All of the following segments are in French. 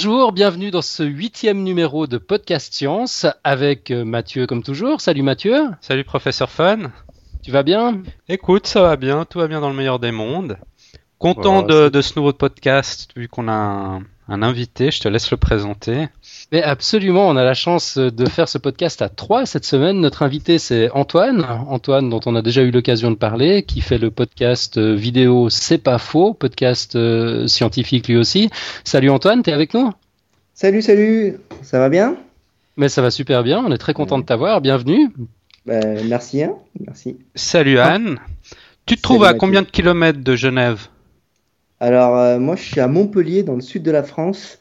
Bonjour, bienvenue dans ce huitième numéro de Podcast Science avec euh, Mathieu comme toujours. Salut Mathieu. Salut professeur Fun. Tu vas bien? Écoute, ça va bien, tout va bien dans le meilleur des mondes. Content de, de, ce nouveau podcast vu qu'on a un, un invité, je te laisse le présenter. Mais absolument, on a la chance de faire ce podcast à trois cette semaine. Notre invité, c'est Antoine. Antoine, dont on a déjà eu l'occasion de parler, qui fait le podcast euh, vidéo C'est pas faux, podcast euh, scientifique lui aussi. Salut Antoine, t'es avec nous? Salut, salut, ça va bien? Mais ça va super bien, on est très content de t'avoir. Bienvenue. Ben, merci, hein merci. Salut Anne. Tu te trouves à combien de kilomètres de Genève? Alors, euh, moi, je suis à Montpellier, dans le sud de la France.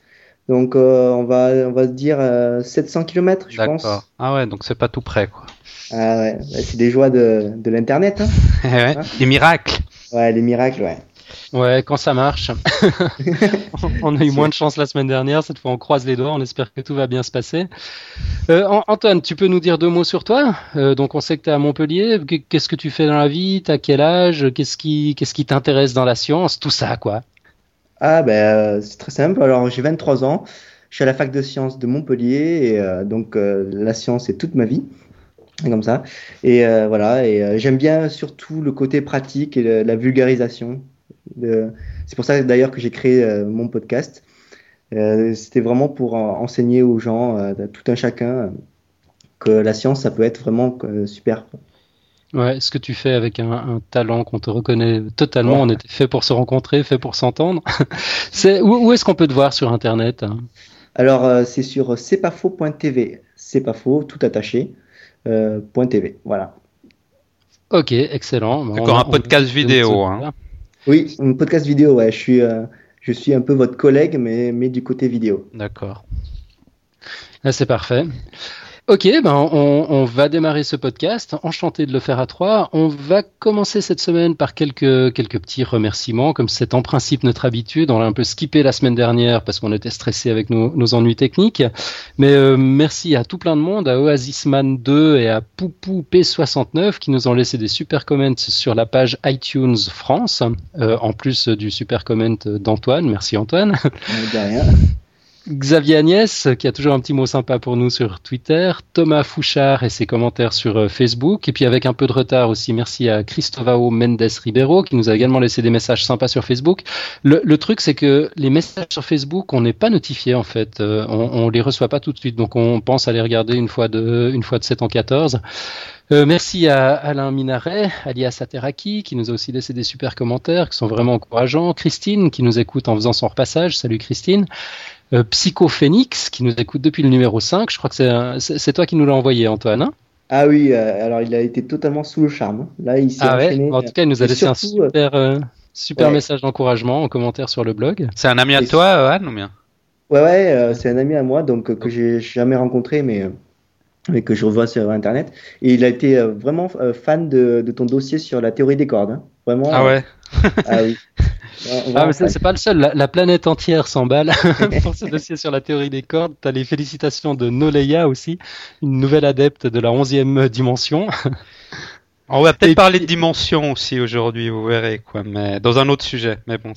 Donc euh, on va on va se dire 700 euh, km, je pense. Ah ouais, donc c'est pas tout près quoi. Ah ouais, c'est des joies de, de l'internet. Hein. ouais, les miracles. Ouais, les miracles, ouais. Ouais, quand ça marche. on a eu moins de chance la semaine dernière, cette fois on croise les doigts, on espère que tout va bien se passer. Euh, Antoine, tu peux nous dire deux mots sur toi? Euh, Donc on sait que tu es à Montpellier, qu'est-ce que tu fais dans la vie? T'as quel âge? Qu'est-ce qui qu'est-ce qui t'intéresse dans la science? Tout ça quoi. Ah ben euh, c'est très simple. Alors j'ai 23 ans, je suis à la fac de sciences de Montpellier et euh, donc euh, la science c'est toute ma vie, comme ça. Et voilà et j'aime bien surtout le côté pratique et la vulgarisation. C'est pour ça d'ailleurs que j'ai créé mon podcast. C'était vraiment pour enseigner aux gens, tout un chacun, que la science ça peut être vraiment super. Ouais, ce que tu fais avec un, talent qu'on te reconnaît totalement, on était fait pour se rencontrer, fait pour s'entendre. c'est où, est-ce qu'on peut te voir sur Internet Alors euh, c'est sur c'est pas faux.tv, c'est pas faux, tout attaché. Euh, .tv, voilà. Ok, excellent. D'accord, un podcast vidéo. Hein. Oui, un podcast vidéo. Ouais, je suis, euh, je suis un peu votre collègue, mais mais du côté vidéo. D'accord. Ah, c'est parfait. Ok, ben on, on, va démarrer ce podcast. Enchanté de le faire à trois. On va commencer cette semaine par quelques quelques petits remerciements, comme c'est en principe notre habitude. On l'a un peu skippé la semaine dernière parce qu'on était stressé avec nos, nos, ennuis techniques. Mais euh, merci à tout plein de monde, à Oasisman 2 et à Poupou P69 qui nous ont laissé des super comments sur la page iTunes France, euh, en plus du super comment d'Antoine. Merci Antoine. Xavier Agnès, qui a toujours un petit mot sympa pour nous sur Twitter, Thomas Fouchard et ses commentaires sur euh, Facebook, et puis avec un peu de retard aussi, merci à Cristovao Mendes Ribeiro, qui nous a également laissé des messages sympas sur Facebook. Le, truc, c'est que les messages sur Facebook, on n'est pas notifié en fait, euh, on, on les reçoit pas tout de suite, donc on pense à les regarder une fois de, une fois de 7 en 14. Euh, merci à Alain Minaret, alias Ateraki, qui nous a aussi laissé des super commentaires qui sont vraiment encourageants. Christine, qui nous écoute en faisant son repassage. Salut Christine. Euh, Psychophénix, qui nous écoute depuis le numéro 5. Je crois que c'est toi qui nous l'as envoyé, Antoine. Hein? Ah oui, euh, alors il a été totalement sous le charme. Hein. Là, il s'est ah ouais En tout cas, il nous a laissé un super, euh, super message d'encouragement en commentaire sur le blog. C'est un ami à toi, Anne, ou bien? Ouais, ouais, c'est un ami à moi, donc que j'ai jamais rencontré, mais mais que je revois sur Internet. Et il a été vraiment fan de, de ton dossier sur la théorie des cordes. Hein. Vraiment. Ah ouais. ah oui. Ah, mais c'est pas le seul, la, planète entière s'emballe pour ce dossier sur la théorie des cordes. Tu as les félicitations de Noleia aussi, une nouvelle adepte de la 11e dimension. On va peut-être parler de dimension aussi aujourd'hui, vous verrez, quoi, mais dans un autre sujet. Mais bon,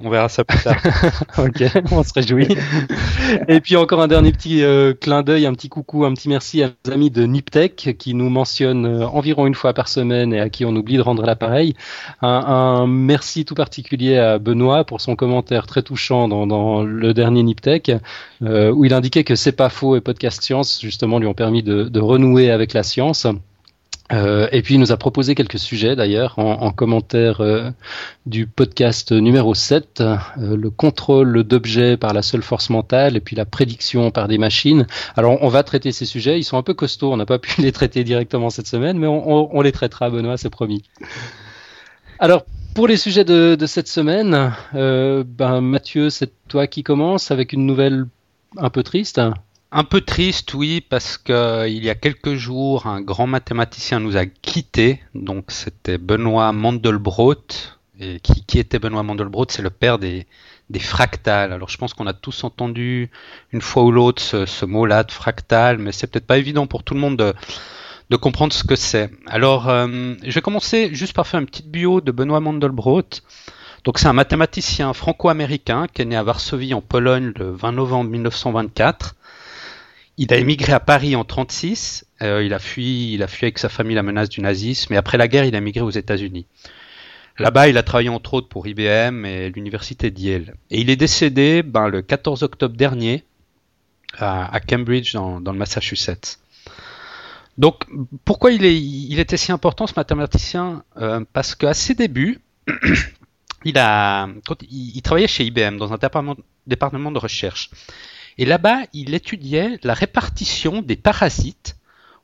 on verra ça plus tard. ok, on se réjouit. Et puis encore un dernier petit euh, clin d'œil, un petit coucou, un petit merci à nos amis de Niptech qui nous mentionnent euh, environ une fois par semaine et à qui on oublie de rendre l'appareil. Un, un, merci tout particulier à Benoît pour son commentaire très touchant dans, dans le dernier Niptech euh, où il indiquait que c'est pas faux et podcast science justement lui ont permis de, de renouer avec la science. Euh, et puis il nous a proposé quelques sujets d'ailleurs en, en, commentaire euh, du podcast numéro 7, euh, le contrôle d'objets par la seule force mentale et puis la prédiction par des machines. Alors on va traiter ces sujets, ils sont un peu costauds, on n'a pas pu les traiter directement cette semaine, mais on, les traitera Benoît, c'est promis. Alors pour les sujets de, cette semaine, ben Mathieu, c'est toi qui commence avec une nouvelle un peu triste. Un peu triste, oui, parce que il y a quelques jours, un grand mathématicien nous a quittés. Donc, c'était Benoît Mandelbrot. Et qui, était Benoît Mandelbrot? C'est le père des, fractales. Alors, je pense qu'on a tous entendu une fois ou l'autre ce, mot-là de fractal, mais c'est peut-être pas évident pour tout le monde de, de comprendre ce que c'est. Alors, euh, je vais commencer juste par faire une petite bio de Benoît Mandelbrot. Donc c'est un mathématicien franco-américain qui est né à Varsovie en Pologne le 20 novembre 1924. Il a émigré à Paris en 36. Euh, il a fui, il a fui avec sa famille la menace du nazisme. Et après la guerre, il a émigré aux États-Unis. Là-bas, il a travaillé entre autres pour IBM et l'université d'Yale. Et il est décédé ben, le 14 octobre dernier à, Cambridge, dans, le Massachusetts. Donc, pourquoi il, est, il était si important ce mathématicien? Euh, Parce qu'à ses débuts, il, a, il, travaillait chez IBM dans un département, de recherche. Et là-bas, il étudiait la répartition des parasites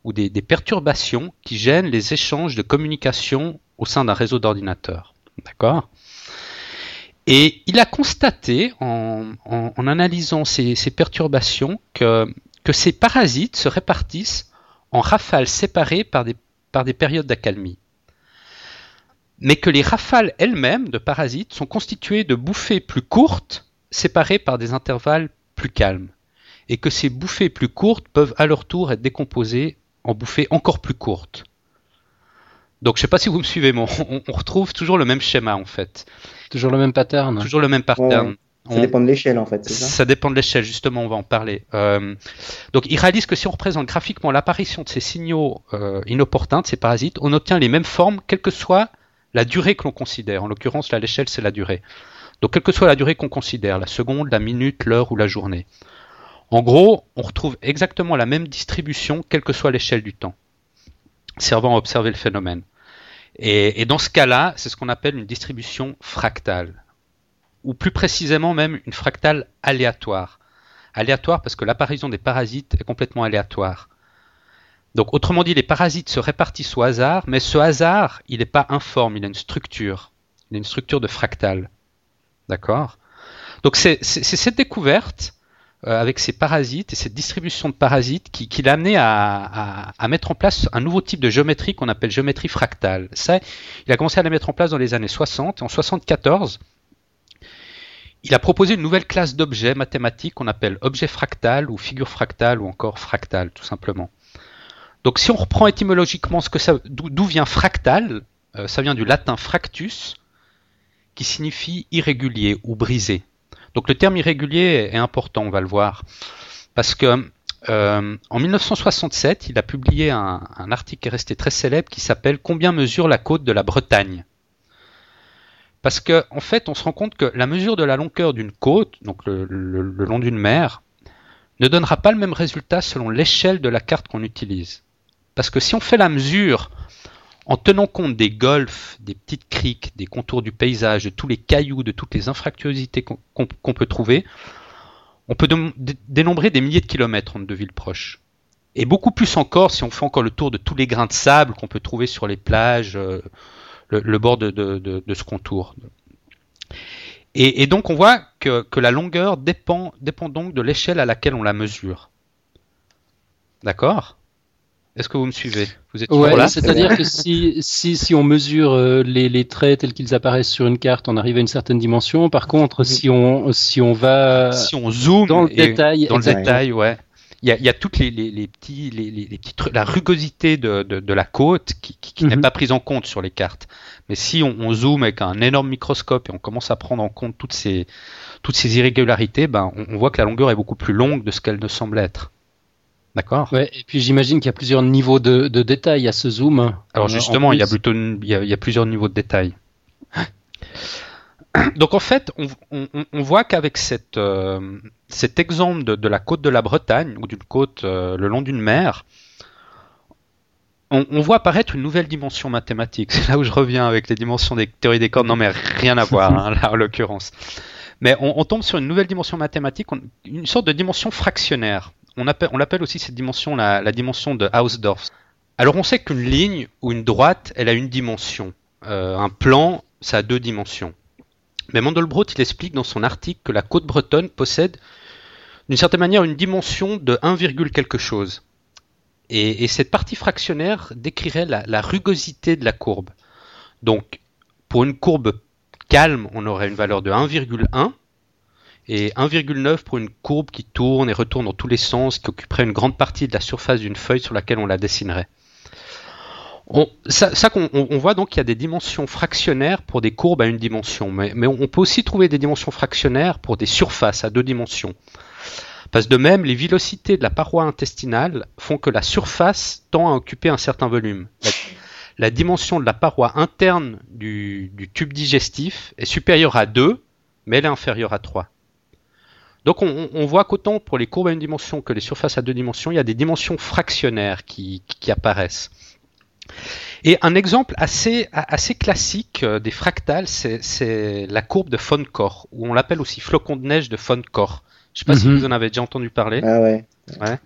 ou des, perturbations qui gênent les échanges de communication au sein d'un réseau d'ordinateurs. D'accord? Et il a constaté, en, analysant ces, perturbations, que, ces parasites se répartissent en rafales séparées par des, par des périodes d'accalmie mais que les rafales elles-mêmes de parasites sont constituées de bouffées plus courtes, séparées par des intervalles plus calmes, et que ces bouffées plus courtes peuvent à leur tour être décomposées en bouffées encore plus courtes. Donc je ne sais pas si vous me suivez, mais on, retrouve toujours le même schéma en fait. Toujours le même pattern. Toujours le même pattern. Ça dépend de l'échelle en fait, ça Ça dépend de l'échelle, justement, on va en parler. Euh, donc il réalise que si on représente graphiquement l'apparition de ces signaux euh, inopportuns, de ces parasites, on obtient les mêmes formes, quelle que soit la durée que l'on considère. En l'occurrence, là, l'échelle, c'est la durée. Donc, quelle que soit la durée qu'on considère, la seconde, la minute, l'heure ou la journée. En gros, on retrouve exactement la même distribution, quelle que soit l'échelle du temps, servant à observer le phénomène. Et, dans ce cas-là, c'est ce qu'on appelle une distribution fractale, ou plus précisément même une fractale aléatoire. Aléatoire parce que l'apparition des parasites est complètement aléatoire. Donc autrement dit, les parasites se répartissent au hasard, mais ce hasard, il n'est pas informe, il a une structure. Il a une structure de fractal. D'accord Donc c'est cette découverte euh, avec ces parasites et cette distribution de parasites qui, l'a amené à, mettre en place un nouveau type de géométrie qu'on appelle géométrie fractale. Ça, il a commencé à la mettre en place dans les années 60. En 74, il a proposé une nouvelle classe d'objets mathématiques qu'on appelle objet fractal ou figure fractale ou encore fractal, tout simplement. Donc si on reprend étymologiquement ce que d'où vient fractal, euh, ça vient du latin fractus, qui signifie irrégulier ou brisé. Donc le terme irrégulier est important, on va le voir, parce que euh, en 1967, il a publié un, article qui est resté très célèbre qui s'appelle Combien mesure la côte de la Bretagne? Parce qu'en en fait, on se rend compte que la mesure de la longueur d'une côte, donc le long d'une mer, ne donnera pas le même résultat selon l'échelle de la carte qu'on utilise. Parce que si on fait la mesure en tenant compte des golfs, des petites criques, des contours du paysage, de tous les cailloux, de toutes les infractuosités qu'on peut trouver, on peut dénombrer des milliers de kilomètres entre deux villes proches. Et beaucoup plus encore si on fait encore le tour de tous les grains de sable qu'on peut trouver sur les plages, euh, le, bord de, ce contour. Et, donc on voit que, la longueur dépend, dépend donc de l'échelle à laquelle on la mesure. D'accord? Est-ce que vous me suivez? Vous êtes ouais, C'est-à-dire que si, si, si, on mesure euh, les, les traits tels qu'ils apparaissent sur une carte, on arrive à une certaine dimension. Par contre, si on, si on va si on zoome dans le détail, dans le détail, ouais. Il y, a, il y a toutes les, les, les petits, les, les, petits la rugosité de, de, de la côte qui, qui, n'est mhm. pas prise en compte sur les cartes. Mais si on, on, zoome avec un énorme microscope et on commence à prendre en compte toutes ces, toutes ces irrégularités, ben, on, on voit que la longueur est beaucoup plus longue de ce qu'elle ne semble être. D'accord. Ouais, et puis j'imagine qu'il y a plusieurs niveaux de, de détail à ce zoom. Alors justement, il y a plutôt il, y a, plusieurs niveaux de détail. Donc en fait, on, on, on voit qu'avec cette, euh, cet exemple de, de, la côte de la Bretagne ou d'une côte euh, le long d'une mer, on, on, voit apparaître une nouvelle dimension mathématique. C'est là où je reviens avec les dimensions des théories des cordes. Non mais rien à voir hein, là en l'occurrence. Mais on, on, tombe sur une nouvelle dimension mathématique, une sorte de dimension fractionnaire on, l'appelle aussi cette dimension la, dimension de Hausdorff. Alors on sait qu'une ligne ou une droite, elle a une dimension. Euh, un plan, ça a deux dimensions. Mais Mandelbrot, il explique dans son article que la côte bretonne possède d'une certaine manière une dimension de 1, quelque chose. Et, cette partie fractionnaire décrirait la, la, rugosité de la courbe. Donc, pour une courbe calme, on aurait une valeur de 1,1 et 1,9 pour une courbe qui tourne et retourne dans tous les sens, qui occuperait une grande partie de la surface d'une feuille sur laquelle on la dessinerait. On, ça, on, voit donc qu'il y a des dimensions fractionnaires pour des courbes à une dimension, mais, on peut aussi trouver des dimensions fractionnaires pour des surfaces à deux dimensions. Parce de même, les vélocités de la paroi intestinale font que la surface tend à occuper un certain volume. La, la dimension de la paroi interne du, du, tube digestif est supérieure à 2, mais elle est inférieure à 3. Donc on, on voit qu'autant pour les courbes à une dimension que les surfaces à deux dimensions, il y a des dimensions fractionnaires qui, qui apparaissent. Et un exemple assez, assez classique euh, des fractales, c'est la courbe de Foncor, ou on l'appelle aussi flocon de neige de Foncor. Je ne sais pas mm -hmm. si mhm. vous en avez déjà entendu parler. Ah ouais. ouais.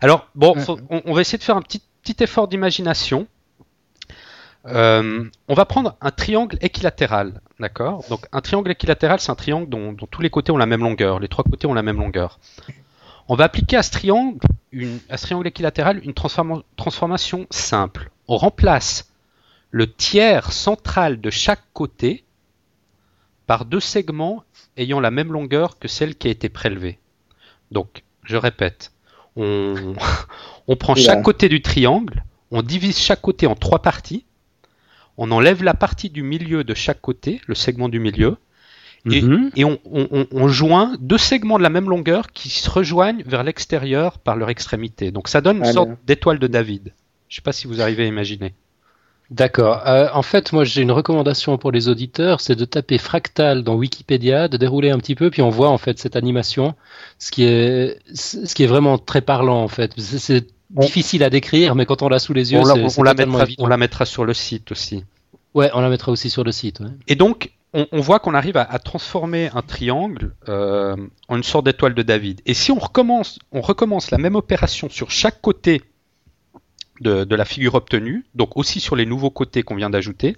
Alors, bon, faut, on, on, va essayer de faire un petit, petit effort d'imagination. Euh, on va prendre un triangle équilatéral, d'accord? Donc, un triangle équilatéral, c'est un triangle dont, dont, tous les côtés ont la même longueur, les trois côtés ont la même longueur. On va appliquer à ce triangle, une, à ce triangle équilatéral une transforma transformation simple. On remplace le tiers central de chaque côté par deux segments ayant la même longueur que celle qui a été prélevée. Donc, je répète, on, on prend chaque côté du triangle, on divise chaque côté en trois parties, on enlève la partie du milieu de chaque côté, le segment du milieu, et, mm -hmm. et on, on, on, joint deux segments de la même longueur qui se rejoignent vers l'extérieur par leur extrémité. Donc ça donne une sorte d'étoile de David. Je ne sais pas si vous arrivez à imaginer. D'accord. Euh, en fait, moi, j'ai une recommandation pour les auditeurs, c'est de taper fractal dans Wikipédia, de dérouler un petit peu, puis on voit en fait cette animation, ce qui est, ce qui est vraiment très parlant en fait. C'est. Difficile à décrire, mais quand on l'a sous les yeux, on, la, on, la mettra, on, la, mettra, sur le site aussi. Ouais, on la mettra aussi sur le site. Ouais. Et donc, on, on voit qu'on arrive à, à, transformer un triangle euh, en une sorte d'étoile de David. Et si on recommence, on recommence la même opération sur chaque côté de, de, la figure obtenue, donc aussi sur les nouveaux côtés qu'on vient d'ajouter,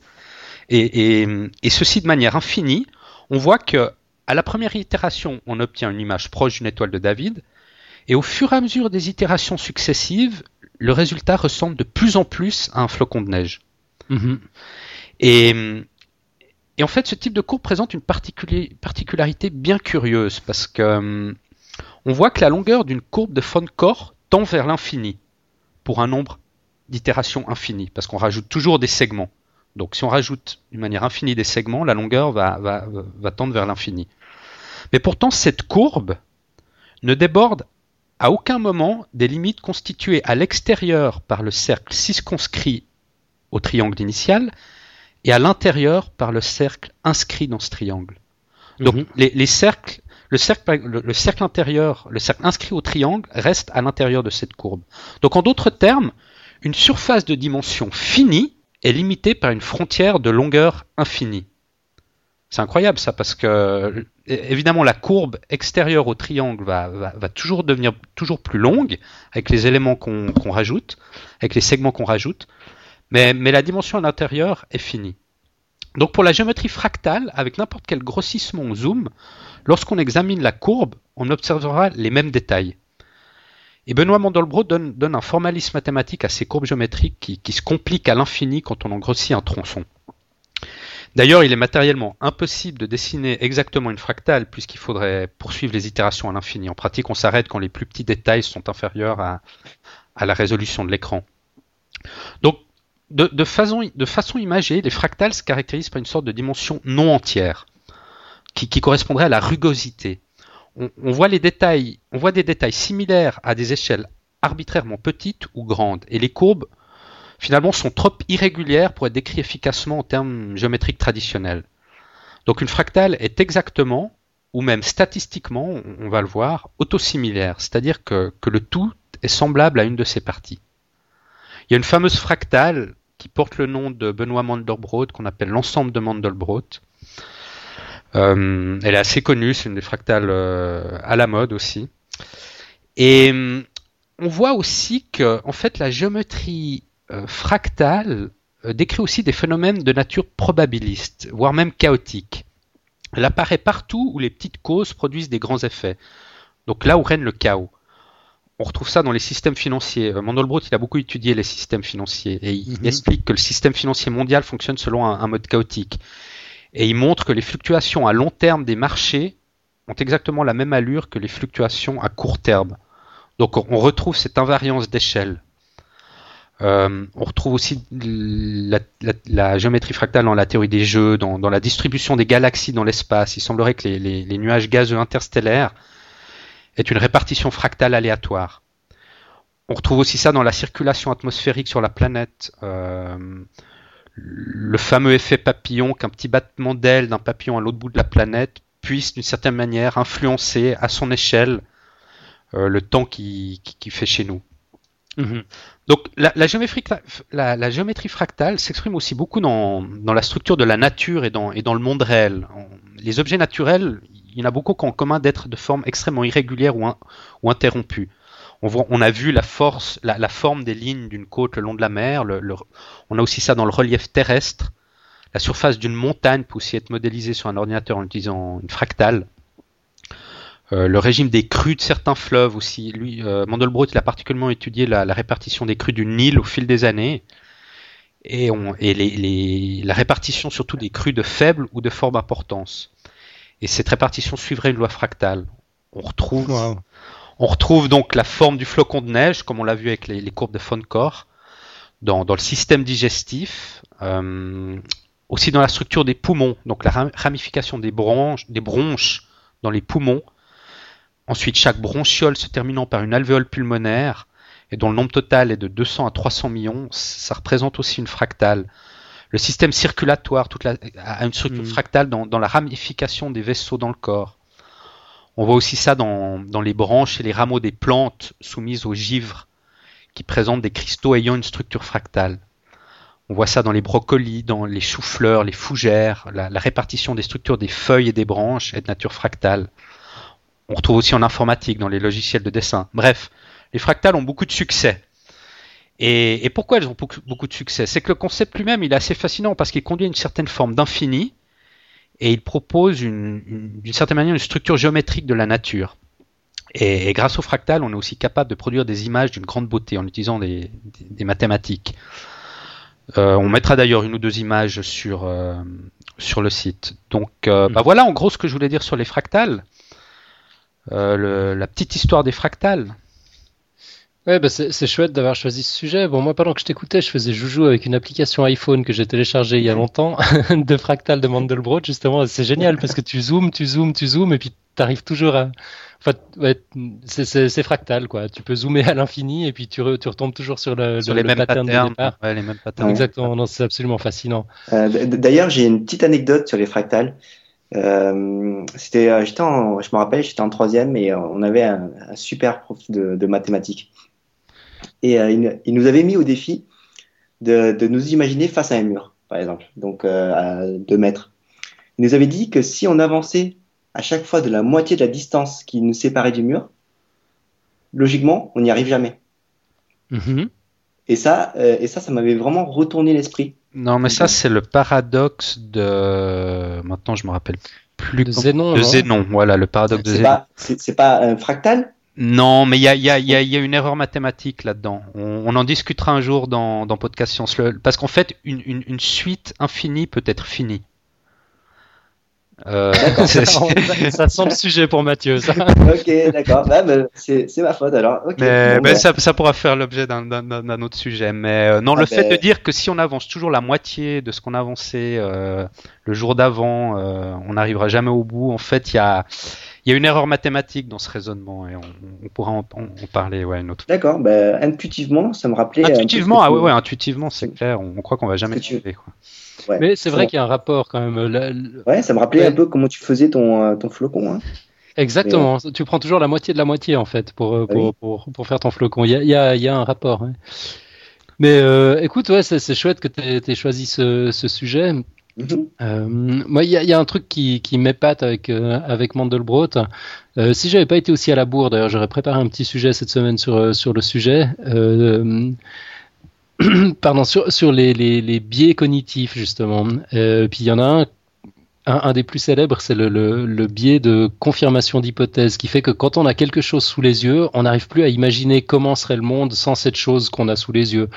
et, et, et, ceci de manière infinie, on voit que à la première itération, on obtient une image proche d'une étoile de David, et au fur et à mesure des itérations successives, le résultat ressemble de plus en plus à un flocon de neige. -hmm. Et, et, en fait, ce type de courbe présente une particularité bien curieuse, parce que on voit que la longueur d'une courbe de Foncor tend vers l'infini pour un nombre d'itération infinie, parce qu'on rajoute toujours des segments. Donc si on rajoute d'une manière infinie des segments, la longueur va, va, va tendre vers l'infini. Mais pourtant, cette courbe ne déborde à aucun moment des limites constituées à l'extérieur par le cercle circonscrit au triangle initial et à l'intérieur par le cercle inscrit dans ce triangle. Donc -hmm. les, les, cercles, le cercle, le, le cercle intérieur, le cercle inscrit au triangle reste à l'intérieur de cette courbe. Donc en d'autres termes, une surface de dimension finie est limitée par une frontière de longueur infinie. C'est incroyable ça parce que évidemment la courbe extérieure au triangle va, toujours devenir toujours plus longue avec les éléments qu'on qu rajoute, avec les segments qu'on rajoute, mais, la dimension à l'intérieur est finie. Donc pour la géométrie fractale, avec n'importe quel grossissement ou zoom, lorsqu'on examine la courbe, on observera les mêmes détails. Et Benoît Mandelbrot donne, un formalisme mathématique à ces courbes géométriques qui se compliquent à l'infini quand on en grossit un tronçon. D'ailleurs, il est matériellement impossible de dessiner exactement une fractale puisqu'il faudrait poursuivre les itérations à l'infini. En pratique, on s'arrête quand les plus petits détails sont inférieurs à, la résolution de l'écran. Donc, de, façon, imagée, les fractales se caractérisent par une sorte de dimension non entière qui, correspondrait à la rugosité on voit des détails similaires à des échelles arbitrairement petites ou grandes, et les courbes finalement sont trop irrégulières pour être décrites efficacement en termes géométriques traditionnels. Donc une fractale est exactement, ou même statistiquement, on va le voir, autosimilaire, c'est-à-dire que, que le tout est semblable à une de ses parties. Il y a une fameuse fractale qui porte le nom de Benoît Mandelbrot, qu'on appelle l'ensemble de Mandelbrot, euh, elle est assez connue, c'est une des fractales euh, à la mode aussi. Et on voit aussi que, en fait, la géométrie euh, fractale euh, décrit aussi des phénomènes de nature probabiliste, voire même chaotique. Elle apparaît partout où les petites causes produisent des grands effets. Donc là où règne le chaos. On retrouve ça dans les systèmes financiers. Mandelbrot, il a beaucoup étudié les systèmes financiers et il mm -hmm. explique que le système financier mondial fonctionne selon un, un mode chaotique. Et il montre que les fluctuations à long terme des marchés ont exactement la même allure que les fluctuations à court terme. Donc on retrouve cette invariance d'échelle. Euh, on retrouve aussi la, géométrie fractale dans la théorie des jeux, dans, la distribution des galaxies dans l'espace. Il semblerait que les, nuages gazeux interstellaires aient une répartition fractale aléatoire. On retrouve aussi ça dans la circulation atmosphérique sur la planète. Euh, le fameux effet papillon, qu'un petit battement d'aile d'un papillon à l'autre bout de la planète puisse d'une certaine manière influencer à son échelle euh, le temps qui, qui fait chez nous. Mmh. Donc la, géométrie, fractale s'exprime aussi beaucoup dans, la structure de la nature et dans, le monde réel. Les objets naturels, il y en a beaucoup qui en commun d'être de forme extrêmement irrégulière ou, in, ou interrompue. On, a vu la force, la, forme des lignes d'une côte le long de la mer. On a aussi ça dans le relief terrestre. La surface d'une montagne peut aussi être modélisée sur un ordinateur en utilisant une fractale. Euh, le régime des crues de certains fleuves aussi. Lui, euh, Mandelbrot, il a particulièrement étudié la, la, répartition des crues du Nil au fil des années et, on, et les, les, la répartition surtout des crues de faible ou de forte importance. Et cette répartition suivrait une loi fractale. On retrouve, wow. on retrouve donc la forme du flocon de neige, comme on l'a vu avec les, les courbes de Foncor, dans, dans, le système digestif, euh, aussi dans la structure des poumons, donc la ramification des bronches, des bronches dans les poumons Ensuite, chaque bronchiole se terminant par une alvéole pulmonaire et dont le nombre total est de 200 à 300 millions, ça représente aussi une fractale. Le système circulatoire toute la, a une structure mmh. fractale dans, dans, la ramification des vaisseaux dans le corps. On voit aussi ça dans, dans, les branches et les rameaux des plantes soumises au givre, qui présentent des cristaux ayant une structure fractale. On voit ça dans les brocolis, dans les choux-fleurs, les fougères, la, la répartition des structures des feuilles et des branches est de nature fractale. On retrouve aussi en informatique, dans les logiciels de dessin. Bref, les fractales ont beaucoup de succès. Et, et pourquoi elles ont beaucoup, de succès? C'est que le concept lui-même, il est assez fascinant parce qu'il conduit à une certaine forme d'infini et il propose d'une certaine manière une structure géométrique de la nature. Et, et, grâce au fractal, on est aussi capable de produire des images d'une grande beauté en utilisant des, des, des mathématiques. Euh, on mettra d'ailleurs une ou deux images sur, euh, sur le site. Donc euh, bah voilà en gros ce que je voulais dire sur les fractales. Euh, le, la petite histoire des fractales. Ouais, bah c'est chouette d'avoir choisi ce sujet. Bon, moi, pendant que je t'écoutais, je faisais joujou avec une application iPhone que j'ai téléchargée il y a longtemps, de fractal de Mandelbrot, justement. C'est génial parce que tu zoomes, tu zoomes, tu zoomes, et puis tu arrives toujours à. Enfin, ouais, c'est fractal, quoi. Tu peux zoomer à l'infini, et puis tu, re, tu, retombes toujours sur le, sur le, les le mêmes pattern patterns, de départ. Ouais, les mêmes patterns. Exactement, non, c'est absolument fascinant. Euh, D'ailleurs, j'ai une petite anecdote sur les fractales. Euh, c'était, j'étais en, je me rappelle, j'étais en troisième et on avait un, un super prof de, de mathématiques. Et euh, il, il, nous avait mis au défi de, de, nous imaginer face à un mur, par exemple, donc euh, à deux mètres. Il nous avait dit que si on avançait à chaque fois de la moitié de la distance qui nous séparait du mur, logiquement, on n'y arrive jamais. Mm -hmm. Et ça, euh, et ça, ça m'avait vraiment retourné l'esprit. Non, mais ça, c'est le paradoxe de. Maintenant, je me rappelle plus. De Zénon. De Zénon, voilà, le paradoxe de Zénon. C'est pas un fractal? Non, mais il y a, y, a, y, a, y a, une erreur mathématique là-dedans. On, on, en discutera un jour dans, dans Podcast Science. Parce qu'en fait, une, une, une, suite infinie peut être finie. Euh, ça, sent le sujet pour Mathieu. Ça. ok, d'accord. Bah, bah, c'est ma faute alors. Okay. Mais, bon, mais ça, ça, pourra faire l'objet d'un autre sujet. Mais euh, non, ah, le fait de dire que si on avance toujours la moitié de ce qu'on avançait euh, le jour d'avant, euh, on n'arrivera jamais au bout. En fait, il y a, y a une erreur mathématique dans ce raisonnement et on, on pourra en, en, parler ouais, une autre fois. D'accord. Bah, intuitivement, ça me rappelait. Intuitivement, ah ouais, ouais, intuitivement, c'est clair. On, on, croit qu'on va jamais y arriver. Quoi. Ouais, mais c'est vrai qu'il y a un rapport quand même. Ouais, ça me rappelait ouais. un peu comment tu faisais ton, euh, ton flocon. Hein. Exactement. Mais... Tu prends toujours la moitié de la moitié en fait pour, euh, pour, oui. pour, pour, faire ton flocon. Il y a, il y a, il y a un rapport. Ouais. Mais euh, écoute, ouais, c'est chouette que tu aies, choisi ce, ce sujet. -hmm. euh, moi, il y, a un truc qui, qui m'épate avec, euh, avec Mandelbrot. Euh, si j'avais pas été aussi à la bourre, d'ailleurs, j'aurais préparé un petit sujet cette semaine sur, sur le sujet. Euh, pardon, sur, sur les, les, les, biais cognitifs, justement. Euh, puis il y en a un, un, un des plus célèbres, c'est le, le, le, biais de confirmation d'hypothèse, qui fait que quand on a quelque chose sous les yeux, on n'arrive plus à imaginer comment serait le monde sans cette chose qu'on a sous les yeux.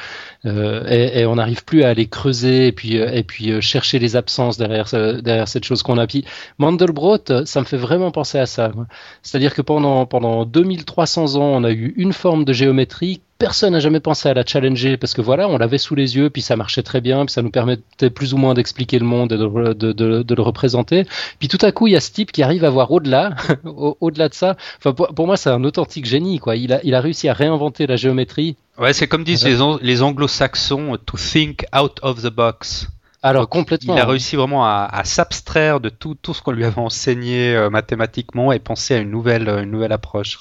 Euh, et, et, on n'arrive plus à aller creuser et puis, et puis chercher les absences derrière, derrière cette chose qu'on a. Puis Mandelbrot, ça me fait vraiment penser à ça. C'est-à-dire que pendant, pendant 2300 ans, on a eu une forme de géométrie personne n'a jamais pensé à la challenger parce que voilà, on l'avait sous les yeux, puis ça marchait très bien, puis ça nous permettait plus ou moins d'expliquer le monde et de, de, de, de, le représenter. Puis tout à coup, il y a ce type qui arrive à voir au-delà, au-delà de ça. Enfin, pour, pour moi, c'est un authentique génie, quoi. Il a, il a réussi à réinventer la géométrie. Ouais, c'est comme disent les, les anglo-saxons, to think out of the box. Alors complètement. Il a réussi vraiment à, à s'abstraire de tout, tout ce qu'on lui avait enseigné euh, mathématiquement et penser à une nouvelle, une nouvelle approche.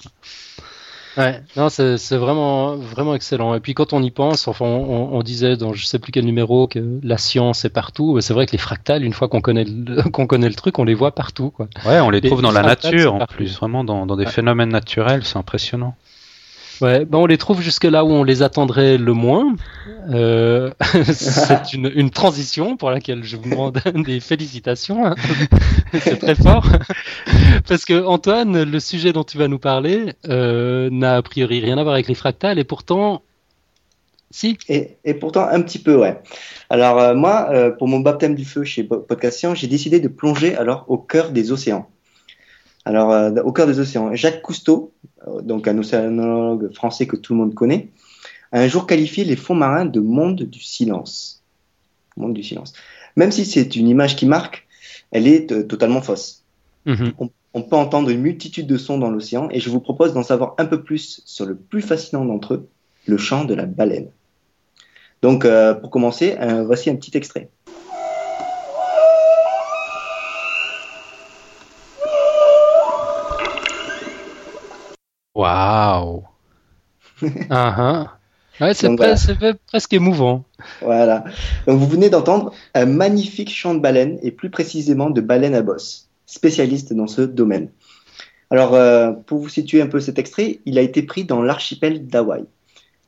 Ouais, non, c'est vraiment, vraiment excellent. Et puis quand on y pense, enfin, on, on, disait dans je sais plus quel numéro que la science est partout. C'est vrai que les fractales, une fois qu'on connaît, qu'on connaît le truc, on les voit partout, quoi. Ouais, on les trouve dans la nature en plus, vraiment dans, dans des phénomènes naturels, c'est impressionnant. Ouais, ben on les trouve jusque là où on les attendrait le moins. Euh, c'est une, une, transition pour laquelle je vous demande des félicitations. Hein. c'est très fort. Parce que Antoine, le sujet dont tu vas nous parler euh, n'a a priori rien à voir avec les fractales et pourtant, si. Et, et pourtant un petit peu, ouais. Alors euh, moi, pour mon baptême du feu chez Podcast Science, j'ai décidé de plonger alors au cœur des océans. Alors, euh, au cœur des océans, Jacques Cousteau, euh, donc un océanologue français que tout le monde connaît, a un jour qualifié les fonds marins de monde du silence. Monde du silence. Même si c'est une image qui marque, elle est euh, totalement fausse. Mhm. On, on peut entendre une multitude de sons dans l'océan et je vous propose d'en savoir un peu plus sur le plus fascinant d'entre eux, le chant de la baleine. Donc, euh, pour commencer, voici un petit extrait. Waouh Ah, Ouais, c'est Donc, pre- voilà. c'est presque émouvant. Voilà. Donc, vous venez d'entendre un magnifique chant de baleine et plus précisément de baleine à bosse, spécialiste dans ce domaine. Alors, euh, pour vous situer un peu cet extrait, il a été pris dans l'archipel d'Hawaï.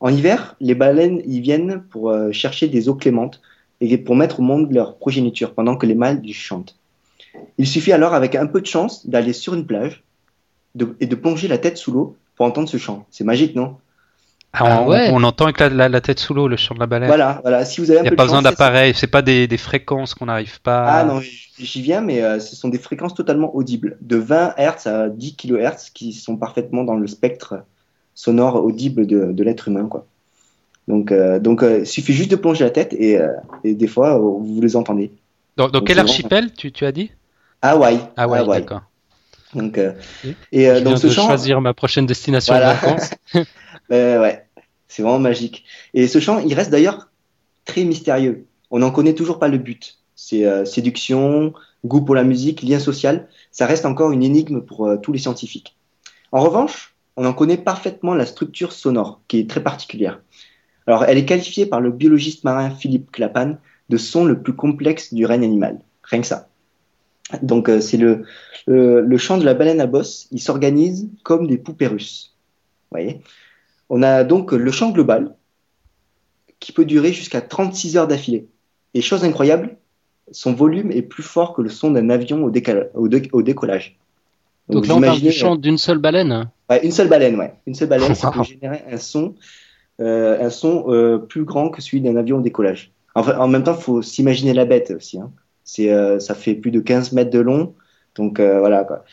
En hiver, les baleines y viennent pour euh, chercher des eaux clémentes et pour mettre au monde leur progéniture pendant que les mâles y chantent. Il suffit alors, avec un peu de chance, d'aller sur une plage de- et de plonger la tête sous l'eau pour entendre ce chant. C'est magique, non? Ah on, ouais. on entend avec la, la- la tête sous l'eau le chant de la baleine. Voilà, voilà. Si vous avez un Il n'y a peu pas besoin d'appareil, c'est pas des, des fréquences qu'on n'arrive pas. Ah non, j'y viens, mais euh, ce sont des fréquences totalement audibles, de 20 Hz à 10 kHz, qui sont parfaitement dans le spectre sonore audible de, de l'être humain, quoi. Donc, euh, donc, euh, il suffit juste de plonger la tête et, euh, et des fois, vous les entendez. Dans, dans Donc, quel archipel tu, tu as dit? Hawaï. Ah ouais, Hawaï. d'accord. Donc, euh, et Je euh, viens donc ce de choisir ma prochaine destination Voilà. de vacances. euh, ouais, c'est vraiment magique. Et ce chant, il reste d'ailleurs très mystérieux. On n'en connaît toujours pas le but. C'est euh, séduction, goût pour la musique, lien social. Ça reste encore une énigme pour euh, tous les scientifiques. En revanche, on en connaît parfaitement la structure sonore, qui est très particulière. Alors, elle est qualifiée par le biologiste marin Philippe Clapan de son le plus complexe du règne animal. Rien que ça. Donc, euh, c'est le, le, le chant de la baleine à bosse. Il s'organise comme des poupées russes. Vous voyez? On a donc le chant global, qui peut durer jusqu'à 36 heures d'affilée. Et chose incroyable, son volume est plus fort que le son d'un avion au, décala- au, dé- au décollage. Donc vous là, on parle du chant d'une seule baleine. Ouais, une seule baleine, ouais. Une seule baleine, ça peut générer un son, euh, un son euh, plus grand que celui d'un avion au décollage. Enfin, en même temps, il faut s'imaginer la bête aussi. Hein. Euh, ça fait plus de 15 mètres de long, donc euh, voilà quoi.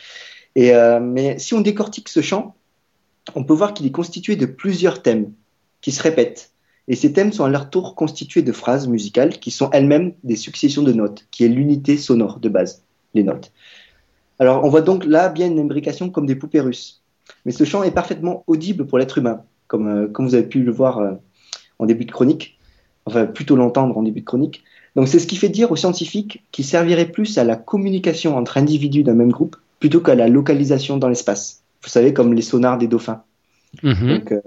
Euh, mais si on décortique ce chant, on peut voir qu'il est constitué de plusieurs thèmes qui se répètent. Et ces thèmes sont à leur tour constitués de phrases musicales qui sont elles-mêmes des successions de notes, qui est l'unité sonore de base, les notes. Alors, on voit donc là bien une imbrication comme des poupées russes. Mais ce chant est parfaitement audible pour l'être humain, comme, comme vous avez pu le voir en début de chronique, enfin plutôt l'entendre en début de chronique. Donc c'est ce qui fait dire aux scientifiques qu'il servirait plus à la communication entre individus d'un même groupe plutôt qu'à la localisation dans l'espace. Vous savez, comme les sonars des dauphins. Mhm. Donc, euh,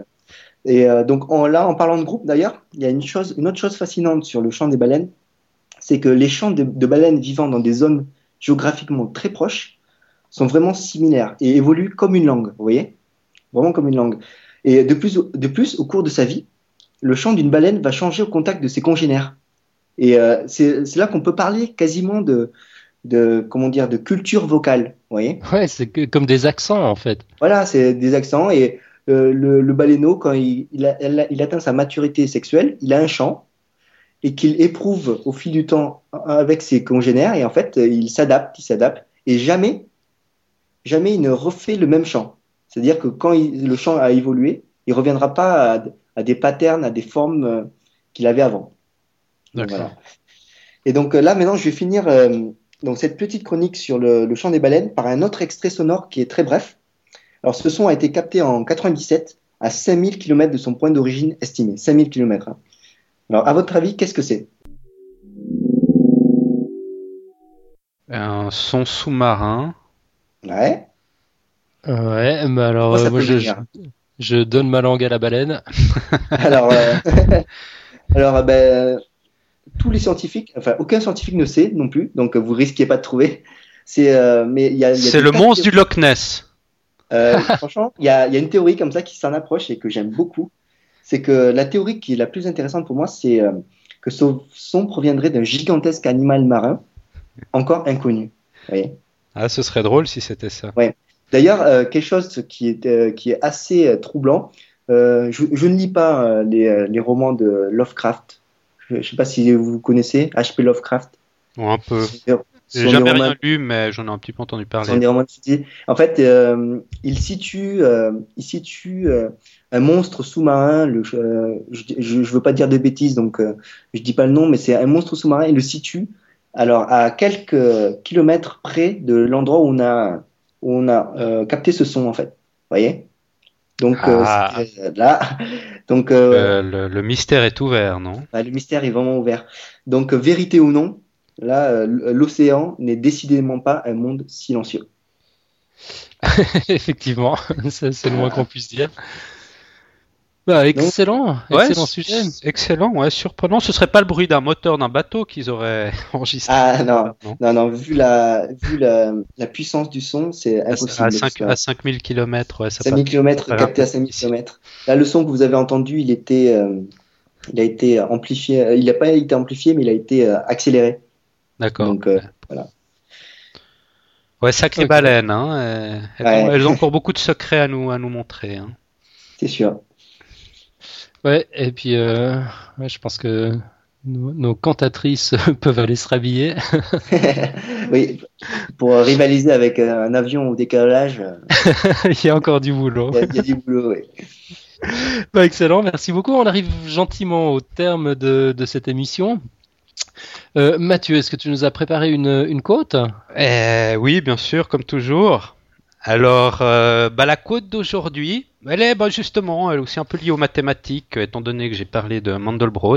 et euh, donc en- là, en parlant de groupe d'ailleurs, il y a une, chose, une autre chose fascinante sur le chant des baleines, c'est que les chants de, de baleines vivant dans des zones géographiquement très proches sont vraiment similaires et évoluent comme une langue, vous voyez? Vraiment comme une langue. Et de plus, de plus, au cours de sa vie, le chant d'une baleine va changer au contact de ses congénères. Et euh, c'est là qu'on peut parler quasiment de, de, comment dire, de culture vocale, vous voyez? Ouais, c'est comme des accents en fait. voilà, c'est des accents. Et euh, le, le baleineau, quand il, il, a- elle a- il atteint sa maturité sexuelle, il a un chant et qu'il éprouve au fil du temps avec ses congénères. Et en fait, il s'adapte, il s'adapte. Et jamais, jamais il ne refait le même chant. C'est-à-dire que quand il- le chant a évolué, il reviendra pas à, à des patterns, à des formes euh, qu'il avait avant. Voilà. Et donc euh, là, maintenant, je vais finir euh, donc cette petite chronique sur le, le chant des baleines par un autre extrait sonore qui est très bref. Alors, ce son a été capté en 97 à 5000 km de son point d'origine estimé. 5000 km. hein. Alors, à votre avis, qu'est-ce que c'est? Un son sous-marin. Ouais. Ouais, mais alors Moi, euh, moi, je, donne ma langue à la baleine. Alors, euh, alors euh, ben, tous les scientifiques, enfin, aucun scientifique ne sait non plus, donc euh, vous risquez pas de trouver. C'est, euh, mais il y a, il y a C'est des le monstre du Loch Ness. Euh, franchement, il y a, il y a une théorie comme ça qui s'en approche et que j'aime beaucoup. C'est que la théorie qui est la plus intéressante pour moi, c'est euh, que ce son proviendrait d'un gigantesque animal marin encore inconnu. Ah, ce serait drôle si c'était ça. D'ailleurs, euh, quelque chose qui est, euh, qui est assez euh, troublant, euh, je, je ne lis pas euh, les, euh, les romans de Lovecraft. Je ne sais pas si vous connaissez H.P. Lovecraft. Bon, un peu. J'ai jamais rien lu, mais j'en ai un petit peu entendu parler. En fait, euh, il situe, euh, il situe euh, un monstre sous-marin. Je, je, je veux pas dire de bêtises, donc je dis pas le nom, mais c'est un monstre sous-marin. Il le situe alors à quelques kilomètres près de l'endroit où on a, où on a capté ce son en fait. Vous voyez? Donc Ah. là, donc euh, le, le mystère est ouvert, non? Bah, le mystère est vraiment ouvert. Donc, euh, vérité ou non, là, euh, l'océan n'est décidément pas un monde silencieux. Effectivement, c'est le moins qu'on puisse dire. Bah, excellent, Ouais, excellent c- sujet. Excellent, ouais, surprenant. Ce serait pas le bruit d'un moteur d'un bateau qu'ils auraient enregistré. Ah non, non non, non, vu la, vu la, la puissance du son, c'est à, impossible. à, de 5, faire. à 5000 km, ouais, ça 5000 km, capté à grave. 5000 km. Là, le son que vous avez entendu, il était, euh, il a été amplifié, euh, il n'a pas été amplifié, mais il a été euh, accéléré. D'accord. Donc, euh, voilà. Ouais, sacrée Ok. baleine, hein. euh, Elles, Ouais. ont, elles ont encore beaucoup de secrets à nous, à nous montrer. Hein. C'est sûr. Ouais, et puis euh, ouais, je pense que nos, nos cantatrices peuvent aller se rhabiller. oui, pour rivaliser avec euh, un avion au décalage, euh, Il y a encore du boulot. il y, a- il y a du boulot. oui. Bah, excellent, merci beaucoup. On arrive gentiment au terme de, de cette émission. Euh, Mathieu, est-ce que tu nous as préparé une, une côte? Eh oui, bien sûr, comme toujours. Alors, euh, bah, la côte d'aujourd'hui, elle est bah, justement elle est aussi un peu liée aux mathématiques, étant donné que j'ai parlé de Mandelbrot.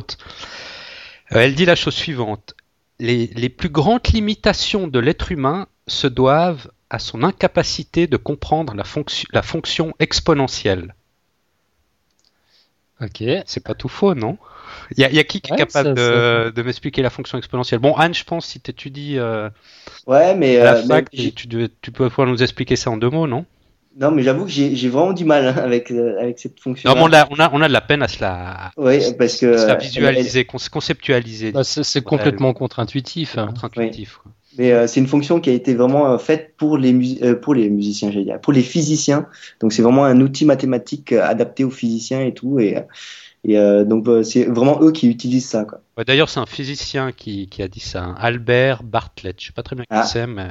Euh, elle dit la chose suivante. Les, les plus grandes limitations de l'être humain se doivent à son incapacité de comprendre la, fonction- la fonction exponentielle. Ok. C'est pas tout faux, non? Il y, a- il y a qui qui est capable ça- de, de m'expliquer la fonction exponentielle? Bon, Anne, je pense, si tu étudies euh, Ouais, mais, la euh, fac, tu, tu, tu peux pouvoir nous expliquer ça en deux mots, non? Non, mais j'avoue que j'ai vraiment du mal hein, avec euh, avec cette fonction. Non, mais on a, on, a, on a de la peine à se la, Oui, parce que à se la euh, visualiser, con- conceptualiser. Bah, c'est complètement contre-intuitif. hein. contre-intuitif. quoi. Mais euh, c'est une fonction qui a été vraiment euh, faite pour les mus- euh, pour les musiciens, j'allais dire, pour les physiciens. Donc c'est vraiment un outil mathématique euh, adapté aux physiciens et tout. Et, euh, et euh, donc euh, c'est vraiment eux qui utilisent ça. Quoi. Ouais, D'ailleurs, c'est un physicien qui, qui a dit ça, hein, Albert Bartlett. Je sais pas très bien qui Ah. c'est, mais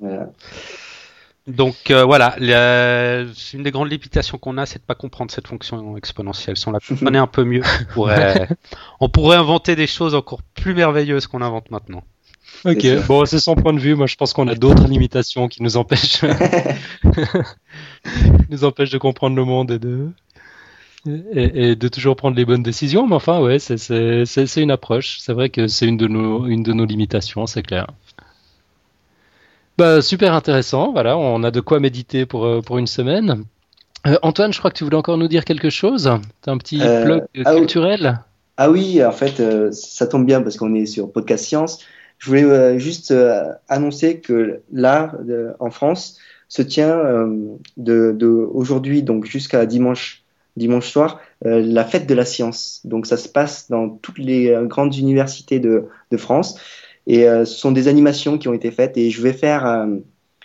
Voilà. donc euh, voilà, la- c'est une des grandes limitations qu'on a, c'est de pas comprendre cette fonction exponentielle. Si on la comprenait un peu mieux, on pourrait, on pourrait inventer des choses encore plus merveilleuses qu'on invente maintenant. Ok, bon, c'est son point de vue. Moi, je pense qu'on a d'autres limitations qui nous empêchent, nous empêchent de comprendre le monde et de et, et de toujours prendre les bonnes décisions. Mais enfin, ouais, c'est une approche. C'est vrai que c'est une de nos une de nos limitations, c'est clair. Bah super intéressant. Voilà, on a de quoi méditer pour euh, pour une semaine. Euh, Antoine, je crois que tu voulais encore nous dire quelque chose. T'as un petit Euh, blog ah oui. culturel? Ah oui, en fait, euh, ça tombe bien parce qu'on est sur Podcast Science. Je voulais juste annoncer que là, en France, se tient de, de aujourd'hui donc jusqu'à dimanche dimanche soir euh, la fête de la science. Donc ça se passe dans toutes les euh, grandes universités de, de France et euh, ce sont des animations qui ont été faites et je vais faire euh,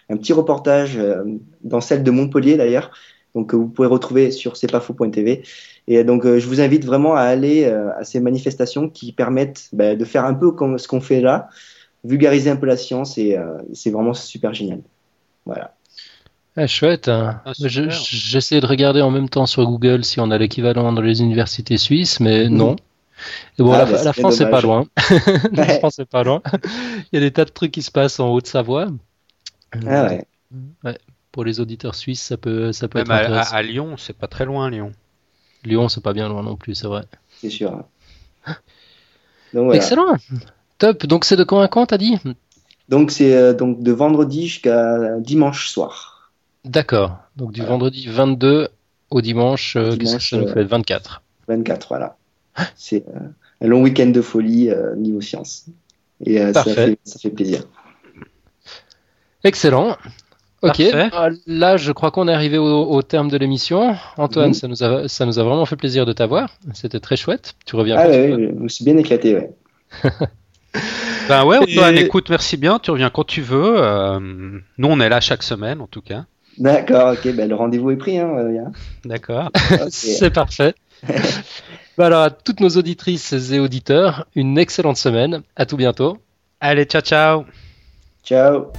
un petit reportage euh, dans celle de Montpellier d'ailleurs. Donc vous pouvez retrouver sur c'estpasfaux.tv et donc, je vous invite vraiment à aller à ces manifestations qui permettent bah, de faire un peu comme ce qu'on fait là, vulgariser un peu la science et c'est vraiment super génial. Voilà. Ah, chouette. hein. Ah. J'essayais de regarder en même temps sur Google si on a l'équivalent dans les universités suisses, mais Mhm. non. Et bon, Ah, la, bah, la France, c'est pas loin. la Ouais. France, pas loin. Il y a des tas de trucs qui se passent en Haute-Savoie. Ah ouais. Pour les auditeurs suisses, ça peut, ça peut Même être à, intéressant. à- à Lyon, c'est pas très loin, Lyon. Lyon, c'est pas bien loin non plus, c'est vrai. C'est sûr. Donc voilà. Excellent. Top. Donc c'est de quand à quand, t'as dit? Donc c'est euh, donc de vendredi jusqu'à dimanche soir. D'accord. Donc du Voilà. vendredi 22 au dimanche, euh, Dimanche, qu'est-ce que ça nous euh, fait 24. 24, voilà. C'est euh, un long week-end de folie euh, niveau science. Et euh, ça, Parfait. fait, ça fait plaisir. Excellent. Ok, Parfait. Ah, là je crois qu'on est arrivé au, au terme de l'émission. Antoine, Mhm. ça, nous a, ça nous a vraiment fait plaisir de t'avoir. C'était très chouette. Tu reviens Ah quand tu ouais, ouais, je me suis bien éclaté, ouais. Ben ouais, Antoine, Et- écoute, merci bien, tu reviens quand tu veux. euh, nous, on est là chaque semaine, en tout cas. D'accord, ok, ben, le rendez-vous est pris. Hein, euh. D'accord. C'est parfait. Bah alors à toutes nos auditrices et auditeurs, une excellente semaine. À tout bientôt. Allez, ciao, ciao. Ciao.